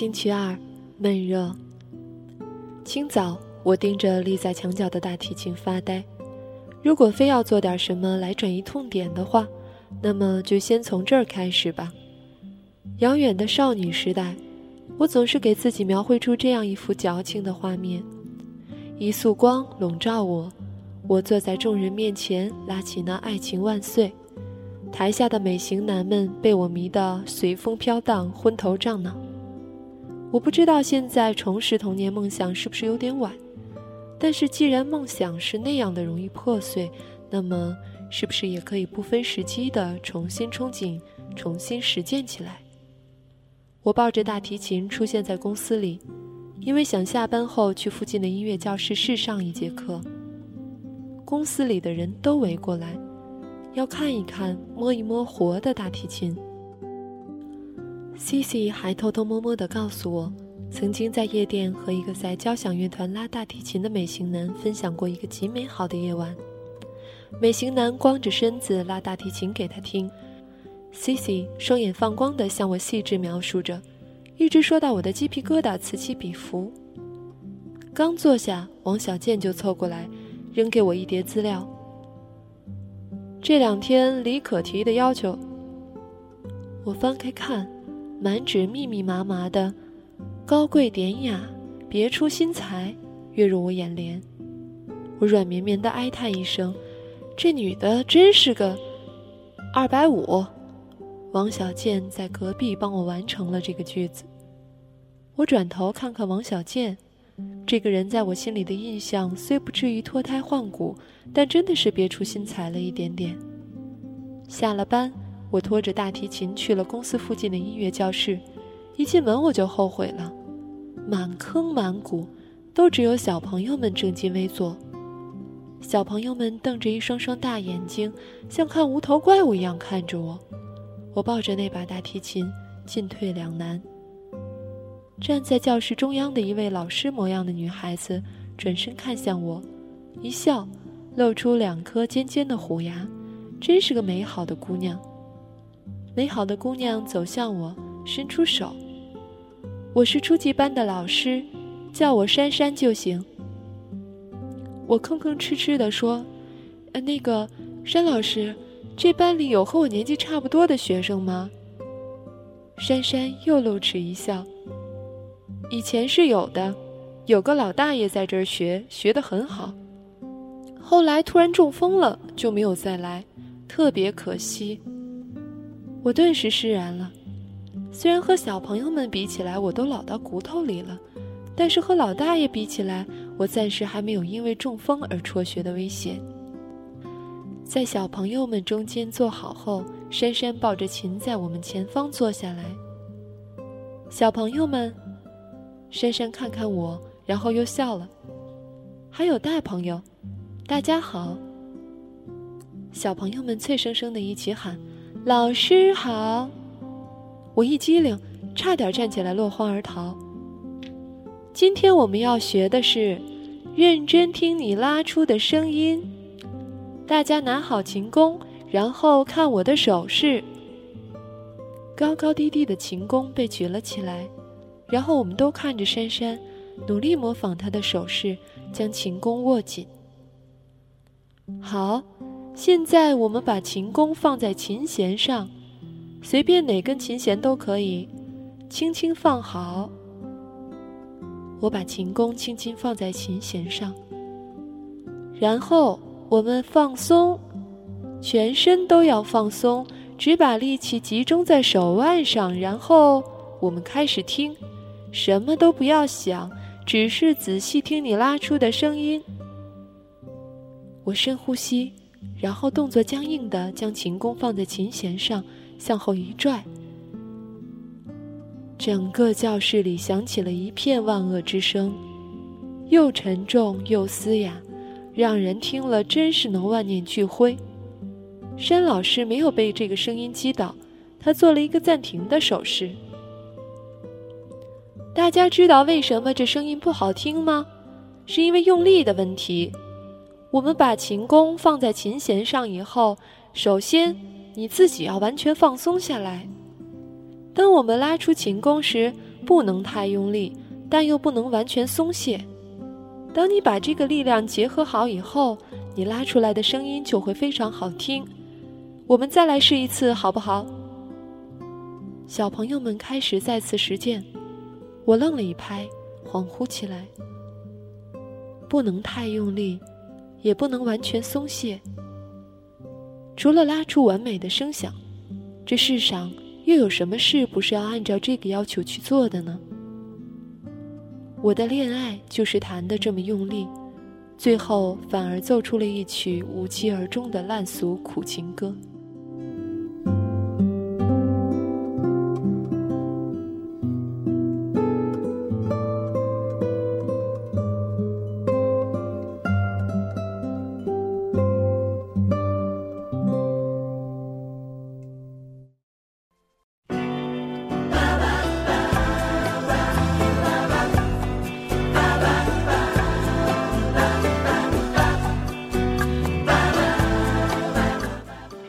星期二，闷热。清早，我盯着立在墙角的大提琴发呆。如果非要做点什么来转移痛点的话，那么就先从这儿开始吧。遥远的少女时代，我总是给自己描绘出这样一幅矫情的画面：一束光笼罩我，我坐在众人面前，拉起那《爱情万岁》。台下的美型男们被我迷得随风飘荡、昏头胀脑。我不知道现在重拾童年梦想是不是有点晚，但是既然梦想是那样的容易破碎，那么是不是也可以不分时机的重新憧憬、重新实践起来？我抱着大提琴出现在公司里，因为想下班后去附近的音乐教室试上一节课。公司里的人都围过来。要看一看、摸一摸活的大提琴。Cici 还偷偷摸摸地告诉我，曾经在夜店和一个在交响乐团拉大提琴的美型男分享过一个极美好的夜晚。美型男光着身子拉大提琴给他听，Cici 双眼放光地向我细致描述着，一直说到我的鸡皮疙瘩此起彼伏。刚坐下，王小贱就凑过来，扔给我一叠资料。这两天李可提的要求，我翻开看，满纸密密麻麻的，高贵典雅，别出心裁，跃入我眼帘。我软绵绵的哀叹一声：“这女的真是个二百五。”王小贱在隔壁帮我完成了这个句子。我转头看看王小贱。这个人在我心里的印象虽不至于脱胎换骨，但真的是别出心裁了一点点。下了班，我拖着大提琴去了公司附近的音乐教室。一进门我就后悔了，满坑满谷都只有小朋友们正襟危坐。小朋友们瞪着一双双大眼睛，像看无头怪物一样看着我。我抱着那把大提琴，进退两难。站在教室中央的一位老师模样的女孩子转身看向我，一笑，露出两颗尖尖的虎牙，真是个美好的姑娘。美好的姑娘走向我，伸出手。我是初级班的老师，叫我珊珊就行。我吭吭哧哧地说：“呃，那个珊老师，这班里有和我年纪差不多的学生吗？”珊珊又露齿一笑。以前是有的，有个老大爷在这儿学，学得很好。后来突然中风了，就没有再来，特别可惜。我顿时释然了。虽然和小朋友们比起来，我都老到骨头里了，但是和老大爷比起来，我暂时还没有因为中风而辍学的危险。在小朋友们中间坐好后，珊珊抱着琴在我们前方坐下来。小朋友们。珊珊看看我，然后又笑了。还有大朋友，大家好。小朋友们脆生生的一起喊：“老师好！”我一激灵，差点站起来落荒而逃。今天我们要学的是，认真听你拉出的声音。大家拿好琴弓，然后看我的手势。高高低低的琴弓被举了起来。然后我们都看着珊珊，努力模仿她的手势，将琴弓握紧。好，现在我们把琴弓放在琴弦上，随便哪根琴弦都可以，轻轻放好。我把琴弓轻轻放在琴弦上，然后我们放松，全身都要放松，只把力气集中在手腕上。然后我们开始听，什么都不要想，只是仔细听你拉出的声音。我深呼吸，然后动作僵硬地将琴弓放在琴弦上，向后一拽。整个教室里响起了一片万恶之声，又沉重又嘶哑，让人听了真是能万念俱灰。山老师没有被这个声音击倒，他做了一个暂停的手势。大家知道为什么这声音不好听吗？是因为用力的问题。我们把琴弓放在琴弦上以后，首先你自己要完全放松下来。当我们拉出琴弓时，不能太用力，但又不能完全松懈。当你把这个力量结合好以后，你拉出来的声音就会非常好听。我们再来试一次，好不好？小朋友们开始再次实践。我愣了一拍，恍惚起来。不能太用力，也不能完全松懈。除了拉出完美的声响，这世上……又有什么事不是要按照这个要求去做的呢？我的恋爱就是弹得这么用力，最后反而奏出了一曲无疾而终的烂俗苦情歌。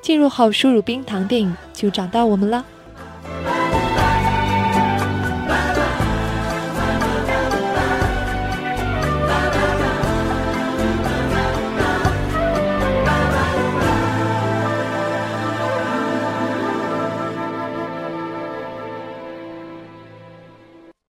进入后输入“冰糖电影”就找到我们了。